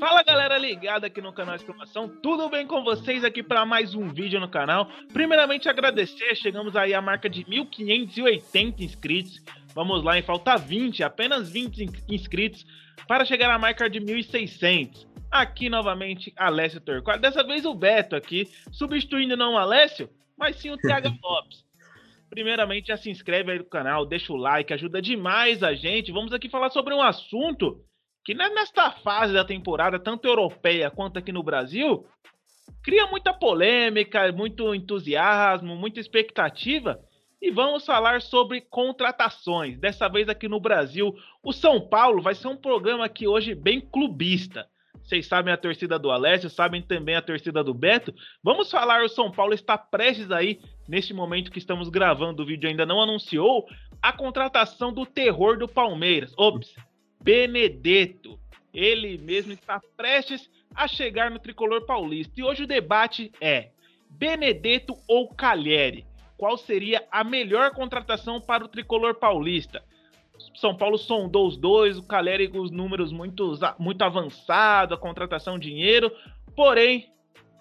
Fala galera ligada aqui no canal Exclamação, tudo bem com vocês aqui para mais um vídeo no canal? Primeiramente agradecer, chegamos aí à marca de 1580 inscritos, vamos lá, em falta 20, apenas 20 inscritos para chegar à marca de 1600. Aqui novamente Alessio Torquato, dessa vez o Beto aqui, substituindo não o Alessio, mas sim o TH Lopes. Primeiramente, já se inscreve aí no canal, deixa o like, ajuda demais a gente. Vamos aqui falar sobre um assunto que nesta fase da temporada, tanto europeia quanto aqui no Brasil, cria muita polêmica, muito entusiasmo, muita expectativa. E vamos falar sobre contratações. Dessa vez aqui no Brasil, o São Paulo vai ser um programa aqui hoje bem clubista. Vocês sabem a torcida do Alessio, sabem também a torcida do Beto. Vamos falar, o São Paulo está prestes aí, neste momento que estamos gravando o vídeo, ainda não anunciou a contratação do terror do Palmeiras. Ops, Benedetto. Ele mesmo está prestes a chegar no tricolor paulista. E hoje o debate é: Benedetto ou Calheri? Qual seria a melhor contratação para o tricolor paulista? São Paulo sondou os dois, o Caleri com os números muito, muito avançados, a contratação dinheiro. Porém,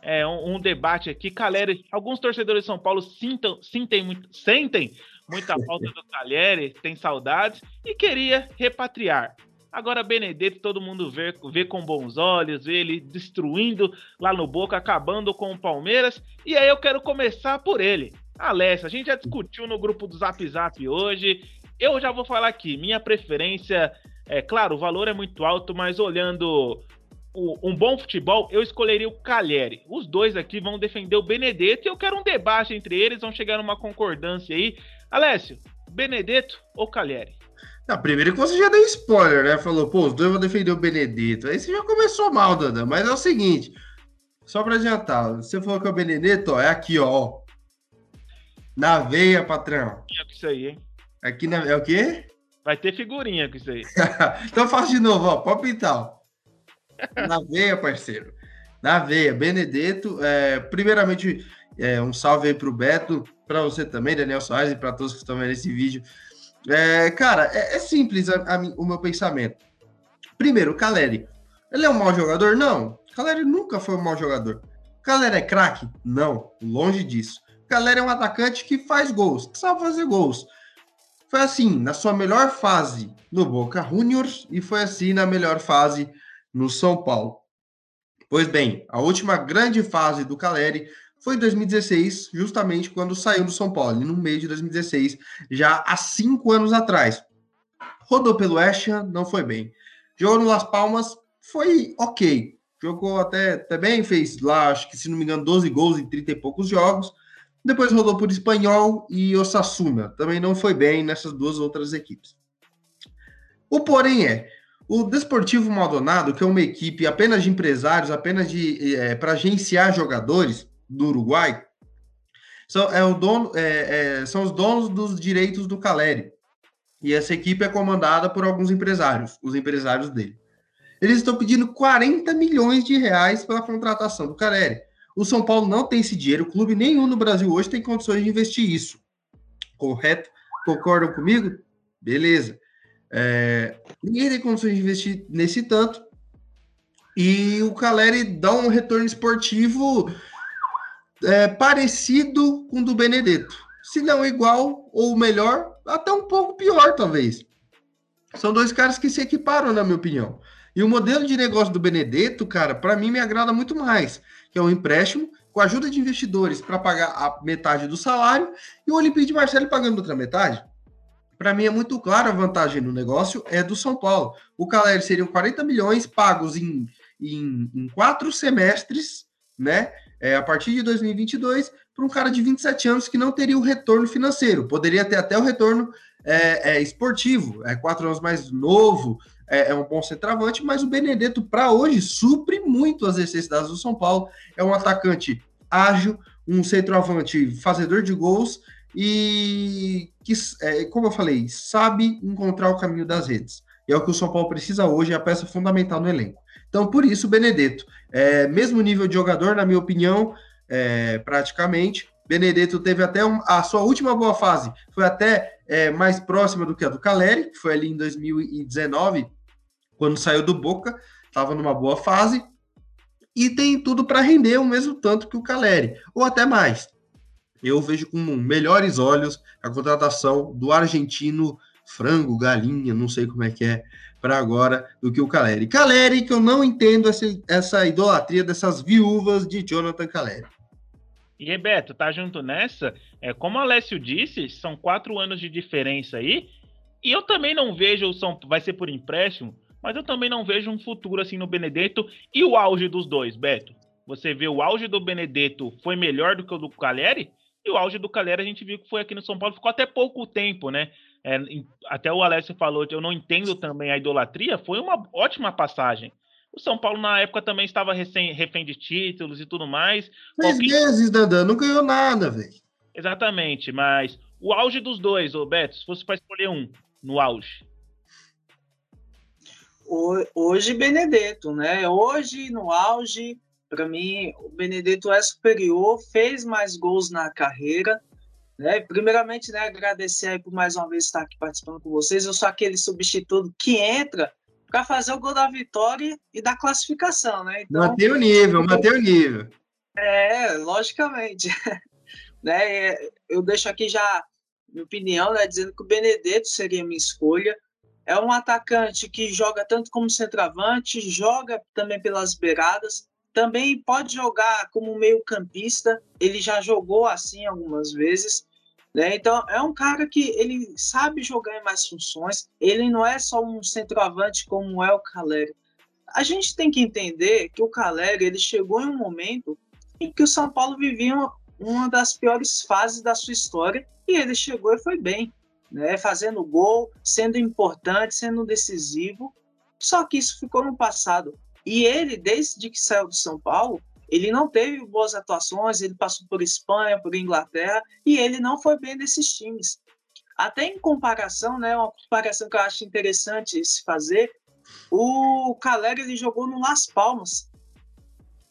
é um, um debate aqui. Caleri, alguns torcedores de São Paulo sintam, sentem, muito, sentem muita falta do Caleri, tem saudades e queria repatriar. Agora, Benedetto, todo mundo vê, vê com bons olhos, vê ele destruindo lá no Boca, acabando com o Palmeiras. E aí eu quero começar por ele. Alessa, a gente já discutiu no grupo do Zap Zap hoje. Eu já vou falar aqui, minha preferência, é claro, o valor é muito alto, mas olhando o, um bom futebol, eu escolheria o Calheri. Os dois aqui vão defender o Benedetto e eu quero um debate entre eles, vão chegar numa concordância aí. Alessio, Benedetto ou Calheri? Não, primeiro que você já deu spoiler, né? Falou, pô, os dois vão defender o Benedetto. Aí você já começou mal, Danda. Mas é o seguinte, só para adiantar, você falou que é o Benedetto, ó, é aqui, ó. Na veia, patrão. É isso aí, hein? Aqui na... é o quê? Vai ter figurinha com isso aí. então faço de novo, ó. Pode pintar. Na veia, parceiro. Na veia. Benedetto, é, primeiramente, é, um salve aí pro Beto, para você também, Daniel Soares, e para todos que estão vendo esse vídeo. É, cara, é, é simples a, a, o meu pensamento. Primeiro, o Caleri. Ele é um mau jogador? Não. O Caleri nunca foi um mau jogador. O Caleri é craque? Não. Longe disso. O Caleri é um atacante que faz gols, que sabe fazer gols. Foi assim na sua melhor fase no Boca Juniors e foi assim na melhor fase no São Paulo. Pois bem, a última grande fase do Caleri foi em 2016, justamente quando saiu do São Paulo, no meio de 2016, já há cinco anos atrás. Rodou pelo West não foi bem. Jogou no Las Palmas, foi ok. Jogou até, até bem, fez lá, acho que se não me engano, 12 gols em 30 e poucos jogos. Depois rodou por Espanhol e Osasuna. Também não foi bem nessas duas outras equipes. O porém é, o Desportivo Maldonado, que é uma equipe apenas de empresários, apenas de é, para agenciar jogadores, do Uruguai são, é o dono, é, é, são os donos dos direitos do Caleri. E essa equipe é comandada por alguns empresários, os empresários dele. Eles estão pedindo 40 milhões de reais pela contratação do Caleri. O São Paulo não tem esse dinheiro, clube nenhum no Brasil hoje tem condições de investir isso. Correto? Concordam comigo? Beleza. É, ninguém tem condições de investir nesse tanto. E o Caleri dá um retorno esportivo é, parecido com o do Benedetto. Se não igual ou melhor, até um pouco pior, talvez. São dois caras que se equiparam, na minha opinião. E o modelo de negócio do Benedetto, cara, para mim me agrada muito mais, que é um empréstimo com a ajuda de investidores para pagar a metade do salário e o Olympique de Marseille pagando outra metade. Para mim é muito claro a vantagem no negócio é do São Paulo. O Caleri seriam 40 milhões pagos em, em, em quatro semestres, né? é, a partir de 2022 para um cara de 27 anos que não teria o retorno financeiro, poderia ter até o retorno é, é, esportivo, é quatro anos mais novo, é, é um bom centroavante, mas o Benedetto, para hoje, supre muito as necessidades do São Paulo. É um atacante ágil, um centroavante fazedor de gols e que, é, como eu falei, sabe encontrar o caminho das redes. E é o que o São Paulo precisa hoje, é a peça fundamental no elenco. Então, por isso, Benedetto. É, mesmo nível de jogador, na minha opinião, é, praticamente. Benedetto teve até um, a sua última boa fase, foi até é, mais próxima do que a do Caleri, que foi ali em 2019, quando saiu do Boca, estava numa boa fase, e tem tudo para render o mesmo tanto que o Caleri, ou até mais. Eu vejo com melhores olhos a contratação do argentino frango, galinha, não sei como é que é para agora, do que o Caleri. Caleri, que eu não entendo essa, essa idolatria dessas viúvas de Jonathan Caleri. E Beto, tá junto nessa? É, como o Alessio disse, são quatro anos de diferença aí. E eu também não vejo o São vai ser por empréstimo, mas eu também não vejo um futuro assim no Benedetto e o auge dos dois, Beto. Você vê o auge do Benedetto foi melhor do que o do Caleri? E o auge do Caleri a gente viu que foi aqui no São Paulo, ficou até pouco tempo, né? É, até o Alessio falou, eu não entendo também a idolatria, foi uma ótima passagem. O São Paulo, na época, também estava recém, refém de títulos e tudo mais. Seis Qualquer... meses, Dandan, não ganhou nada, velho. Exatamente, mas o auge dos dois, ô Beto, se fosse para escolher um, no auge. Hoje, Benedetto, né? Hoje, no auge, para mim, o Benedetto é superior, fez mais gols na carreira. Né? Primeiramente, né, agradecer aí por mais uma vez estar aqui participando com vocês. Eu sou aquele substituto que entra para fazer o gol da vitória e da classificação, né? Então, manter o nível, manter o nível. É, logicamente. né? Eu deixo aqui já minha opinião, né, dizendo que o Benedetto seria minha escolha. É um atacante que joga tanto como centroavante, joga também pelas beiradas, também pode jogar como meio-campista. Ele já jogou assim algumas vezes. Né? Então, é um cara que ele sabe jogar em mais funções, ele não é só um centroavante como é o Caleri. A gente tem que entender que o Caleri ele chegou em um momento em que o São Paulo vivia uma, uma das piores fases da sua história e ele chegou e foi bem, né? fazendo gol, sendo importante, sendo decisivo. Só que isso ficou no passado. E ele, desde que saiu do São Paulo, ele não teve boas atuações, ele passou por Espanha, por Inglaterra, e ele não foi bem nesses times. Até em comparação, né, uma comparação que eu acho interessante se fazer, o Caleri ele jogou no Las Palmas.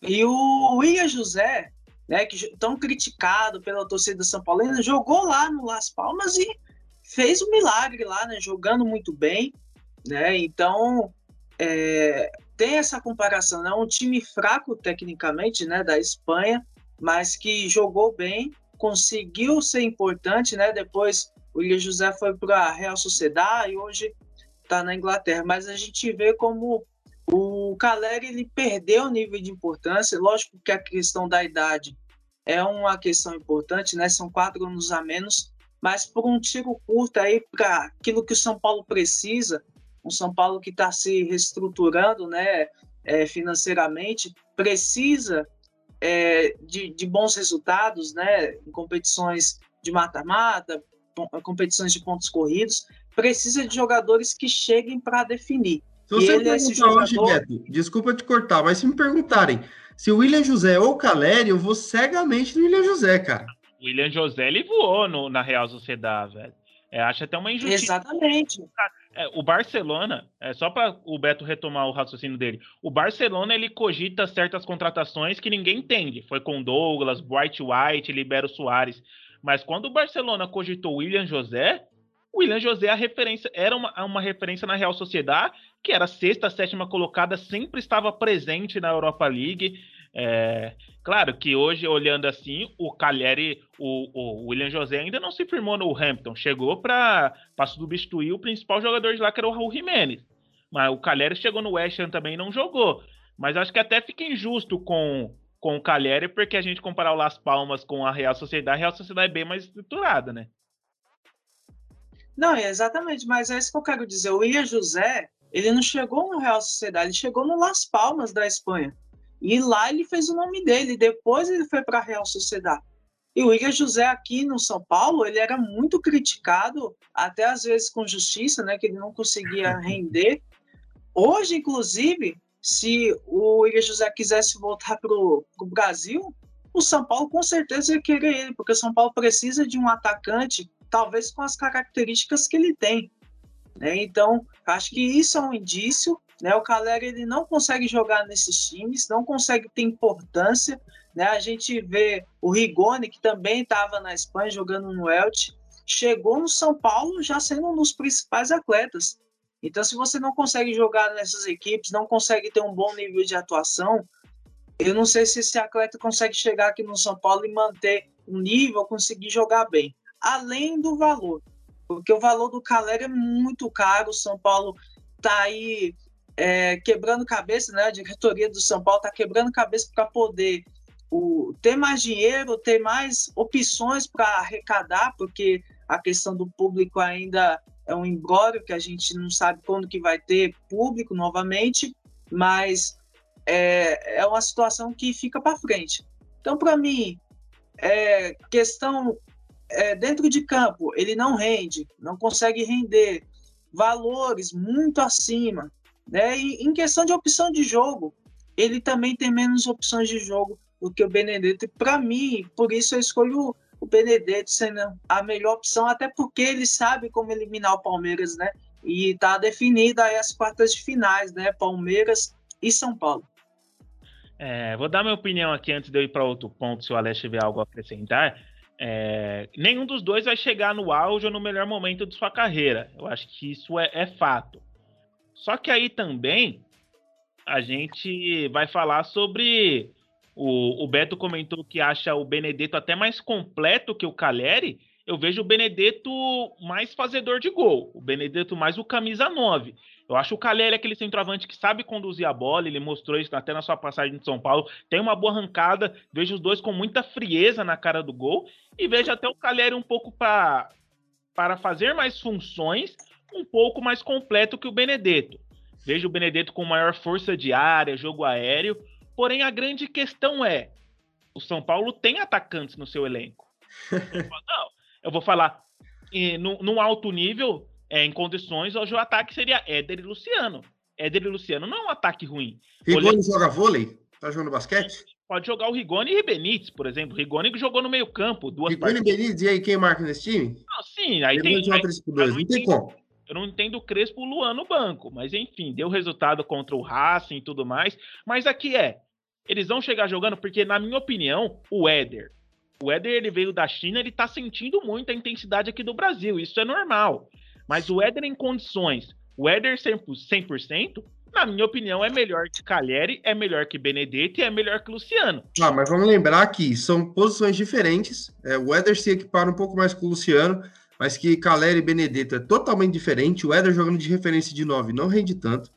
E o William José, né, que tão criticado pela torcida São Paulina, jogou lá no Las Palmas e fez um milagre lá, né, jogando muito bem, né? Então, é, tem essa comparação, é né? um time fraco tecnicamente, né, da Espanha, mas que jogou bem, conseguiu ser importante, né? Depois o William José foi para a Real Sociedade e hoje está na Inglaterra, mas a gente vê como o Caleri ele perdeu o nível de importância. Lógico que a questão da idade é uma questão importante, né? São quatro anos a menos, mas por um tiro curto aí para aquilo que o São Paulo precisa, um São Paulo que está se reestruturando né, é, financeiramente, precisa é, de, de, bons resultados né, em competições de mata-mata, competições de pontos corridos, precisa de jogadores que cheguem para definir. Se você ele, perguntar jogador... hoje, Beto, desculpa te cortar, mas se me perguntarem se o William José ou o Caleri, eu vou cegamente no William José, cara. O William José, ele voou no, na Real Sociedade, velho. É, acho até uma injustiça. Exatamente. É, o Barcelona, é, só para o Beto retomar o raciocínio dele, o Barcelona ele cogita certas contratações que ninguém entende. Foi com Douglas, White White, Libero Soares. Mas quando o Barcelona cogitou William José, William José a referência era uma, uma referência na Real Sociedade, que era sexta, sétima colocada, sempre estava presente na Europa League. É, claro que hoje, olhando assim, o Cagliari, o, o, William José ainda não se firmou no Hampton, chegou para substituir o principal jogador de lá, que era o Raul Jimenez. Mas o Cagliari chegou no West Ham também e não jogou. Mas acho que até fica injusto com, com o Cagliari, porque a gente comparar o Las Palmas com a Real Sociedade, a Real Sociedade é bem mais estruturada, né? Não, exatamente, mas é isso que eu quero dizer. O William José, ele não chegou no Real Sociedade, ele chegou no Las Palmas da Espanha. E lá ele fez o nome dele. Depois ele foi para a Real Sociedade. E o Igor José aqui no São Paulo, ele era muito criticado, até às vezes com justiça, né, que ele não conseguia render. Hoje, inclusive, se o Igor José quisesse voltar para o Brasil, o São Paulo com certeza ia querer ele, porque o São Paulo precisa de um atacante, talvez com as características que ele tem. Né? Então, acho que isso é um indício né? O Caleri ele não consegue jogar nesses times, não consegue ter importância. Né? A gente vê o Rigoni, que também estava na Espanha jogando no Elche, chegou no São Paulo já sendo um dos principais atletas. Então, se você não consegue jogar nessas equipes, não consegue ter um bom nível de atuação, eu não sei se esse atleta consegue chegar aqui no São Paulo e manter um nível, conseguir jogar bem. Além do valor, porque o valor do Calera é muito caro. O São Paulo está aí é, quebrando cabeça, né? A diretoria do São Paulo está quebrando cabeça para poder o, ter mais dinheiro, ter mais opções para arrecadar, porque a questão do público ainda é um imbróglio que a gente não sabe quando que vai ter público novamente, mas é, é uma situação que fica para frente. Então, para mim, é, questão é, dentro de campo, ele não rende, não consegue render valores muito acima. Né? E em questão de opção de jogo, ele também tem menos opções de jogo do que o Benedetto. E para mim, por isso eu escolho o Benedetto sendo a melhor opção, até porque ele sabe como eliminar o Palmeiras, né? E está definida aí as quartas de finais, né? Palmeiras e São Paulo. É, vou dar minha opinião aqui antes de eu ir para outro ponto, se o Alex tiver algo a acrescentar. É, nenhum dos dois vai chegar no auge ou no melhor momento de sua carreira. Eu acho que isso é, é fato. Só que aí também a gente vai falar sobre. O, o Beto comentou que acha o Benedetto até mais completo que o Caleri. Eu vejo o Benedetto mais fazedor de gol. O Benedetto mais o camisa 9. Eu acho o Caleri aquele centroavante que sabe conduzir a bola, ele mostrou isso até na sua passagem de São Paulo. Tem uma boa arrancada, vejo os dois com muita frieza na cara do gol e vejo até o Caleri um pouco pra, para fazer mais funções, um pouco mais completo que o Benedetto. Vejo o Benedetto com maior força de área, jogo aéreo, porém a grande questão é: o São Paulo tem atacantes no seu elenco. Não, eu vou falar, num alto nível, é, em condições, hoje o ataque seria Éder e Luciano. Éder e Luciano não é um ataque ruim. Rigoni Olha... joga vôlei? Tá jogando basquete? Pode jogar o Rigoni e Benítez, por exemplo. Rigoni que jogou no meio campo, duas Rigoni e Benítez, e aí quem marca nesse time? Não, sim, aí tem... Aí, 3 por 2, não, não tem como. Eu não entendo o Crespo Luan no banco, mas enfim, deu resultado contra o Racing e tudo mais. Mas aqui é, eles vão chegar jogando porque, na minha opinião, o Éder, o Éder ele veio da China, ele tá sentindo muito a intensidade aqui do Brasil, isso é normal. Mas o Éder em condições, o Éder 100%, na minha opinião, é melhor que Cagliari, é melhor que Benedetto e é melhor que Luciano. Ah, mas vamos lembrar que são posições diferentes. É, o Éder se equipara um pouco mais com o Luciano, mas que Caleri e Benedetto é totalmente diferente. O Éder jogando de referência de 9 não rende tanto.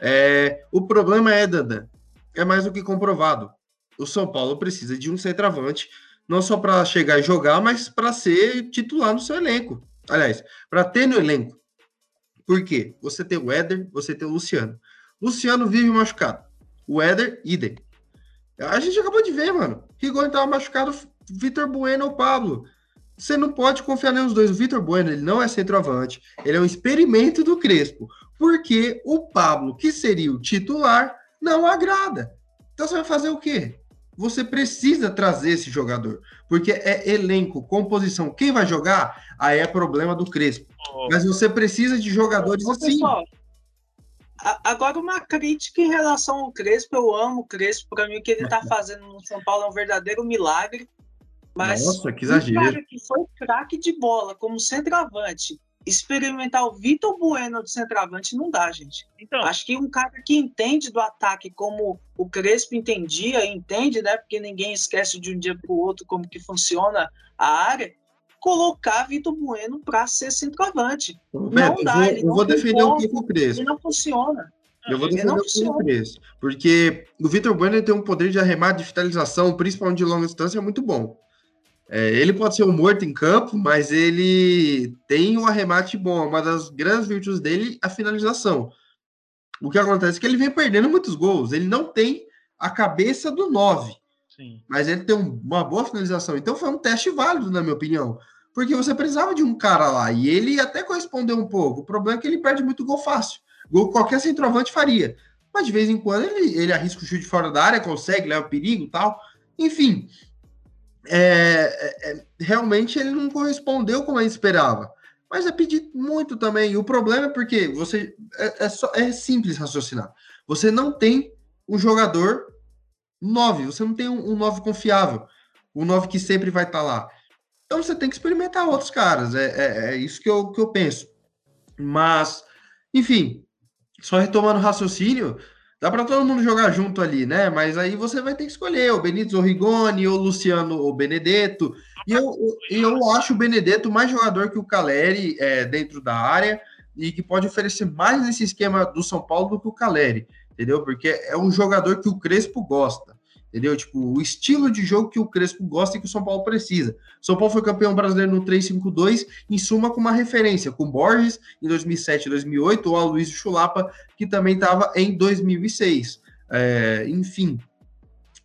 É, o problema é, Dandan, é mais do que comprovado. O São Paulo precisa de um centroavante, não só para chegar e jogar, mas para ser titular no seu elenco. Aliás, para ter no elenco. Por quê? Você tem o Éder, você tem o Luciano. Luciano vive machucado. O Éder, idem. A gente acabou de ver, mano. Rigoni estava machucado, Vitor Bueno ou Pablo. Você não pode confiar nos dois. O Vitor Bueno, ele não é centroavante. Ele é um experimento do Crespo. Porque o Pablo, que seria o titular, não agrada. Então você vai fazer o quê? Você precisa trazer esse jogador. Porque é elenco, composição. Quem vai jogar? Aí é problema do Crespo. Oh. Mas você precisa de jogadores oh, assim. Pessoal, agora uma crítica em relação ao Crespo. Eu amo o Crespo. Para mim, o que ele está fazendo no São Paulo é um verdadeiro milagre. Mas Nossa, que exagero. um cara que foi craque de bola como centroavante, experimentar o Vitor Bueno de centroavante não dá, gente. Então, acho que um cara que entende do ataque como o Crespo entendia, entende, né? Porque ninguém esquece de um dia para o outro como que funciona a área. Colocar Vitor Bueno para ser centroavante. Beto, não dá, eu vou, eu vou defender um pouco o Crespo. Ele não funciona. Eu vou defender um o Crespo. Porque o Vitor Bueno tem um poder de arremate de finalização, principalmente de longa distância, muito bom. É, ele pode ser um morto em campo, mas ele tem um arremate bom. Uma das grandes virtudes dele a finalização. O que acontece é que ele vem perdendo muitos gols. Ele não tem a cabeça do 9. Sim. Mas ele tem uma boa finalização. Então foi um teste válido, na minha opinião. Porque você precisava de um cara lá. E ele até correspondeu um pouco. O problema é que ele perde muito gol fácil. Gol qualquer centroavante faria. Mas de vez em quando ele, ele arrisca o chute fora da área, consegue, leva perigo e tal. Enfim, é, é, é, realmente ele não correspondeu como a gente esperava. Mas é pedir muito também. E o problema é porque você é, é, só, é simples raciocinar. Você não tem um jogador 9, você não tem um, um 9 confiável, um 9 que sempre vai estar tá lá. Então você tem que experimentar outros caras. É, é, é isso que eu, que eu penso. Mas, enfim, só retomando o raciocínio, dá para todo mundo jogar junto ali, né? Mas aí você vai ter que escolher o Benítez ou Rigoni, ou Luciano ou Benedetto. E eu, eu acho o Benedetto mais jogador que o Caleri é, dentro da área e que pode oferecer mais nesse esquema do São Paulo do que o Caleri, entendeu? Porque é um jogador que o Crespo gosta. Entendeu? Tipo, o estilo de jogo que o Crespo gosta e que o São Paulo precisa. São Paulo foi campeão brasileiro no 3-5-2, em suma, com uma referência, com Borges em 2007 e 2008, ou a Luiz Chulapa, que também estava em 2006. É, enfim,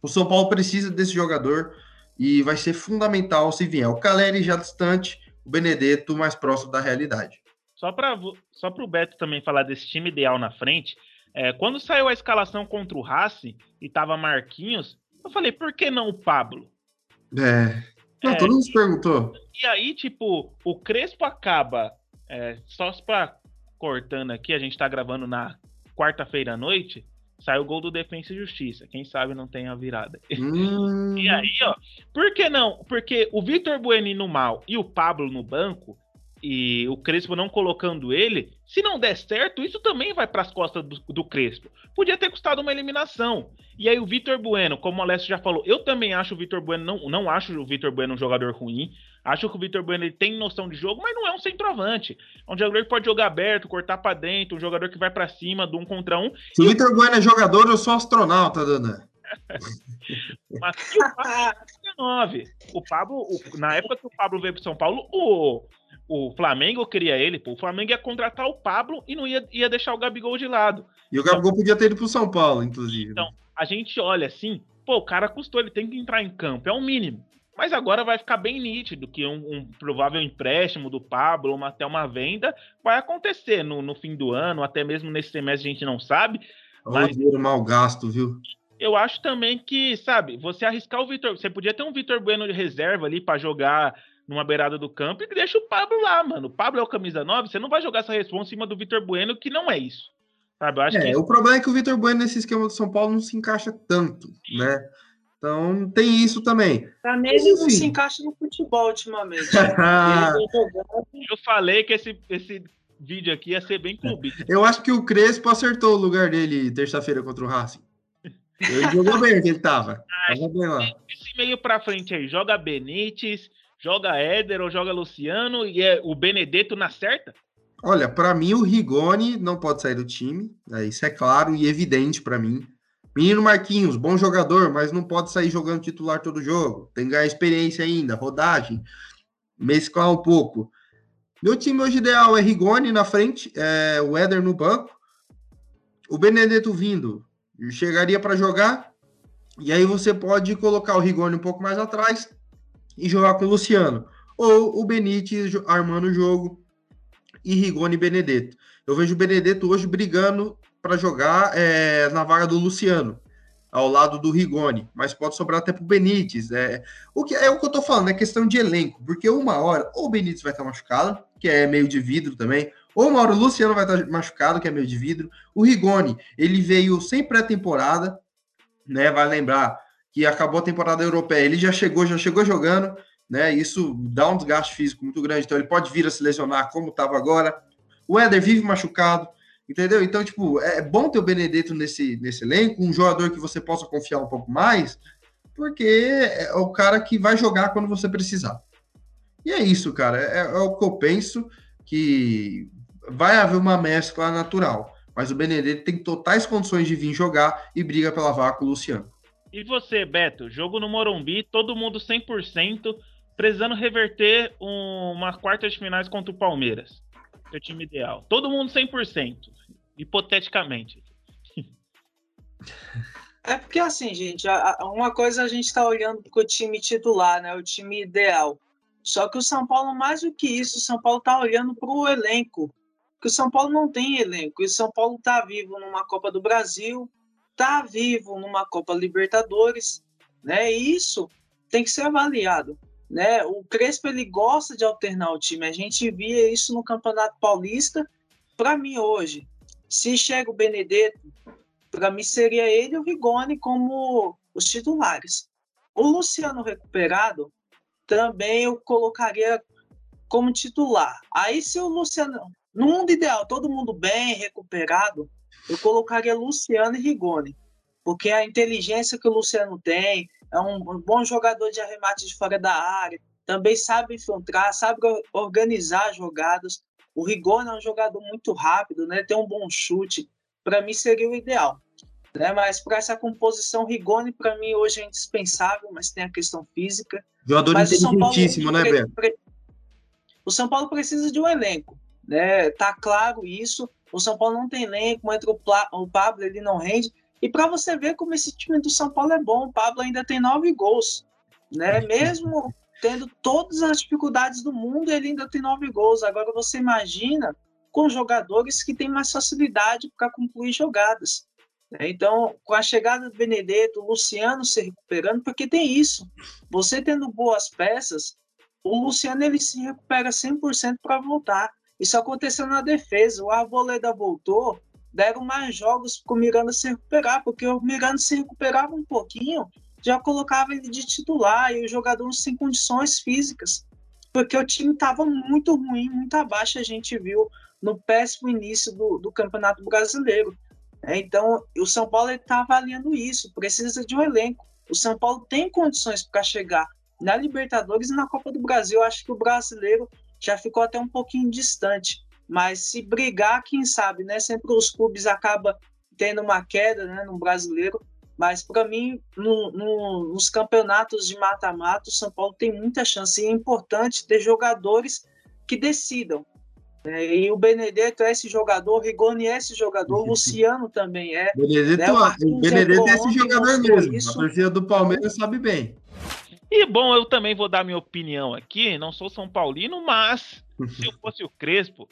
o São Paulo precisa desse jogador e vai ser fundamental se vier. O Caleri já distante, o Benedetto mais próximo da realidade. Só para só o Beto também falar desse time ideal na frente, é, quando saiu a escalação contra o Racing e tava Marquinhos, eu falei, por que não o Pablo? É. Não, é, todo mundo se perguntou. E aí, tipo, o Crespo acaba. É, só pra cortando aqui, a gente tá gravando na quarta-feira à noite. Saiu o gol do Defensa e Justiça. Quem sabe não tem a virada. Hum. E aí, ó, por que não? Porque o Vitor Bueno no mal e o Pablo no banco e o Crespo não colocando ele, se não der certo, isso também vai para as costas do, do, Crespo. Podia ter custado uma eliminação. E aí o Vitor Bueno, como o Alessio já falou, eu também acho o Vitor Bueno, não, não acho o Vitor Bueno um jogador ruim. Acho que o Vitor Bueno ele tem noção de jogo, mas não é um centroavante. É um jogador que pode jogar aberto, cortar para dentro, um jogador que vai para cima do um contra um. Se o Vitor Bueno é jogador, eu sou astronauta, Dana. mas o Pablo, o Pablo, o, na época que o Pablo veio para São Paulo, o o Flamengo queria ele, pô. O Flamengo ia contratar o Pablo e não ia, ia deixar o Gabigol de lado. E o Gabigol então, podia ter ido pro São Paulo, inclusive. Então, a gente olha assim, pô, o cara custou, ele tem que entrar em campo, é o mínimo. Mas agora vai ficar bem nítido que um, um provável empréstimo do Pablo, uma, até uma venda, vai acontecer no, no fim do ano, até mesmo nesse semestre a gente não sabe. Olha mas... dinheiro mal gasto, viu? Eu acho também que, sabe, você arriscar o Vitor. Você podia ter um Vitor Bueno de reserva ali para jogar numa beirada do campo e deixa o Pablo lá, mano. O Pablo é o camisa 9, você não vai jogar essa resposta em cima do Vitor Bueno, que não é isso. Sabe? Eu acho é, que... o problema é que o Vitor Bueno nesse esquema do São Paulo não se encaixa tanto, né? Então tem isso também. Pra mim ele não se encaixa no futebol ultimamente. eu falei que esse, esse vídeo aqui ia ser bem clubista. Eu acho que o Crespo acertou o lugar dele terça-feira contra o Racing. Ele jogou bem que ele tava. Ah, esse meio pra frente aí, joga Benítez, joga Éder ou joga Luciano e é o Benedetto na certa? Olha, para mim o Rigoni não pode sair do time, né? isso é claro e evidente para mim. Menino Marquinhos, bom jogador, mas não pode sair jogando titular todo jogo. Tem que ganhar experiência ainda, rodagem, mesclar um pouco. Meu time hoje ideal é Rigoni na frente, é, o Éder no banco, o Benedetto vindo, chegaria para jogar, e aí você pode colocar o Rigoni um pouco mais atrás, e jogar com o Luciano. Ou o Benítez armando o jogo e Rigoni e Benedetto. Eu vejo o Benedetto hoje brigando para jogar é, na vaga do Luciano, ao lado do Rigoni, mas pode sobrar até para o Benítez. É, o que, é o que eu tô falando, é questão de elenco, porque uma hora ou o Benítez vai estar machucado, que é meio de vidro também, ou uma hora o Luciano vai estar machucado, que é meio de vidro. O Rigoni, ele veio sem pré-temporada, né? Vai lembrar, que acabou a temporada europeia, ele já chegou, já chegou jogando, né? Isso dá um desgaste físico muito grande, então ele pode vir a se lesionar como estava agora. O Éder vive machucado, entendeu? Então, tipo, é bom ter o Benedetto nesse, nesse elenco, um jogador que você possa confiar um pouco mais, porque é o cara que vai jogar quando você precisar. E é isso, cara. É, é o que eu penso que vai haver uma mescla natural. Mas o Benedetto tem totais condições de vir jogar e briga pela vaca com o Luciano. E você, Beto? Jogo no Morumbi, todo mundo 100%, precisando reverter um, uma quarta de finais contra o Palmeiras. Seu time ideal. Todo mundo 100%, hipoteticamente. É porque assim, gente, uma coisa a gente está olhando para o time titular, né? O time ideal. Só que o São Paulo, mais do que isso, o São Paulo está olhando para o elenco. Porque o São Paulo não tem elenco. E o São Paulo está vivo numa Copa do Brasil, está vivo numa Copa Libertadores, né? E isso tem que ser avaliado, né? O Crespo ele gosta de alternar o time. A gente via isso no Campeonato Paulista. Para mim hoje, se chega o Benedetto, para mim seria ele e o Rigoni como os titulares. O Luciano recuperado, também eu colocaria como titular. Aí, se o Luciano, no mundo ideal, todo mundo bem, recuperado, eu colocaria Luciano e Rigoni, porque a inteligência que o Luciano tem, é um bom jogador de arremate de fora da área, também sabe infiltrar, sabe organizar jogadas. O Rigoni é um jogador muito rápido, né? tem um bom chute. Para mim seria o ideal. Né? Mas para essa composição, Rigoni para mim hoje é indispensável, mas tem a questão física. Jogador mas inteligentíssimo, né, Beto? O São Paulo precisa de um elenco, né? Tá claro isso. O São Paulo não tem elenco, entra o, o Pablo, ele não rende. E para você ver como esse time do São Paulo é bom, o Pablo ainda tem nove gols, né? Mesmo tendo todas as dificuldades do mundo, ele ainda tem nove gols. Agora você imagina com jogadores que têm mais facilidade para concluir jogadas. Né? Então, com a chegada do Benedetto, o Luciano se recuperando, porque tem isso. Você tendo boas peças, o Luciano ele se recupera 100% para voltar. Isso aconteceu na defesa. O Arboleda voltou, deram mais jogos para o Miranda se recuperar, porque o Miranda se recuperava um pouquinho, já colocava ele de titular e o jogador sem condições físicas, porque o time estava muito ruim, muito abaixo, a gente viu no péssimo início do, do Campeonato Brasileiro. É, então, o São Paulo está avaliando isso, precisa de um elenco. O São Paulo tem condições para chegar na Libertadores e na Copa do Brasil. Acho que o brasileiro já ficou até um pouquinho distante. Mas se brigar, quem sabe, né? Sempre os clubes acabam tendo uma queda né, no brasileiro. Mas para mim, no, no, nos campeonatos de mata-mata, o São Paulo tem muita chance. E é importante ter jogadores que decidam. É, e o Benedetto é esse jogador, o Rigoni é esse jogador, o Luciano também é. Benedetto, né? o Benedetto é esse jogador mesmo. Isso. A torcida do Palmeiras sabe bem. E bom, eu também vou dar minha opinião aqui. Não sou São Paulino, mas se eu fosse o Crespo,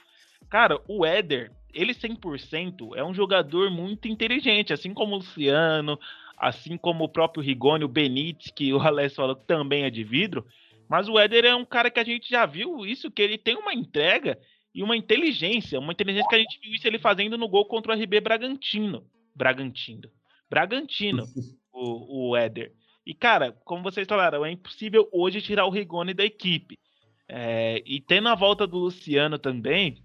cara, o Éder, ele 100% é um jogador muito inteligente, assim como o Luciano, assim como o próprio Rigoni, o Benítez, que o Alex falou que também é de vidro. Mas o Éder é um cara que a gente já viu isso, que ele tem uma entrega e uma inteligência, uma inteligência que a gente viu isso ele fazendo no gol contra o RB Bragantino. Bragantino. Bragantino, o, o Éder. E, cara, como vocês falaram, é impossível hoje tirar o Rigoni da equipe. É, e tendo a volta do Luciano também.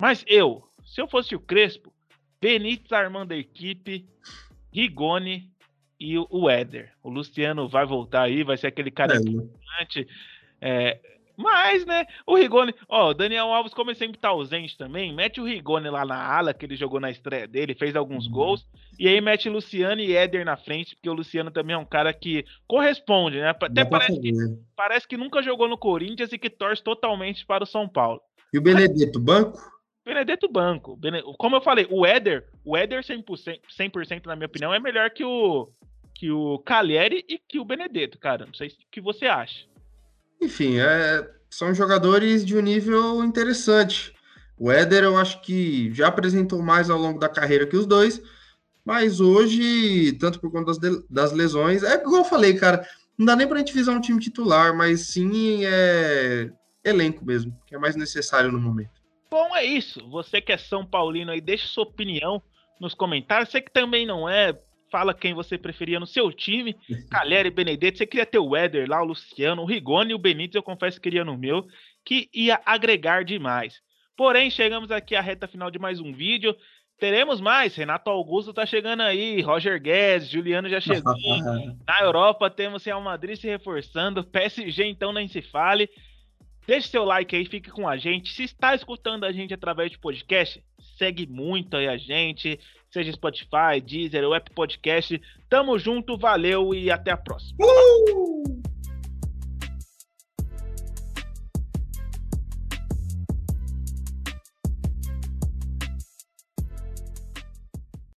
Mas eu, se eu fosse o Crespo, Benítez armando a equipe, Rigoni e o Éder. O Luciano vai voltar aí, vai ser aquele cara é. importante. É, mas, né, o Rigoni, ó, o Daniel Alves, como ele sempre tá ausente também, mete o Rigoni lá na ala, que ele jogou na estreia dele, fez alguns uhum. gols, e aí mete Luciano e Éder na frente, porque o Luciano também é um cara que corresponde, né? Até parece que, parece que nunca jogou no Corinthians e que torce totalmente para o São Paulo. E o Benedetto, banco? Benedetto Banco. Como eu falei, o Éder, o Éder 100%, 100% na minha opinião, é melhor que o que o Cagliari e que o Benedetto, cara. Não sei o que você acha. Enfim, é, são jogadores de um nível interessante. O Éder, eu acho que já apresentou mais ao longo da carreira que os dois, mas hoje, tanto por conta das, das lesões, é igual eu falei, cara, não dá nem pra gente visar um time titular, mas sim é elenco mesmo, que é mais necessário no momento. Bom, é isso. Você que é São Paulino aí, deixa sua opinião nos comentários. Você que também não é, fala quem você preferia no seu time. Calheri, Benedetto, você queria ter o Éder lá, o Luciano, o Rigoni e o Benítez, eu confesso que queria no meu, que ia agregar demais. Porém, chegamos aqui à reta final de mais um vídeo. Teremos mais. Renato Augusto tá chegando aí. Roger Guedes, Juliano já chegou. Na Europa temos Real Madrid se reforçando. PSG então nem se fale. Deixe seu like aí, fique com a gente. Se está escutando a gente através de podcast, segue muito aí a gente seja Spotify, Deezer Apple Podcast. Tamo junto, valeu e até a próxima. Uh!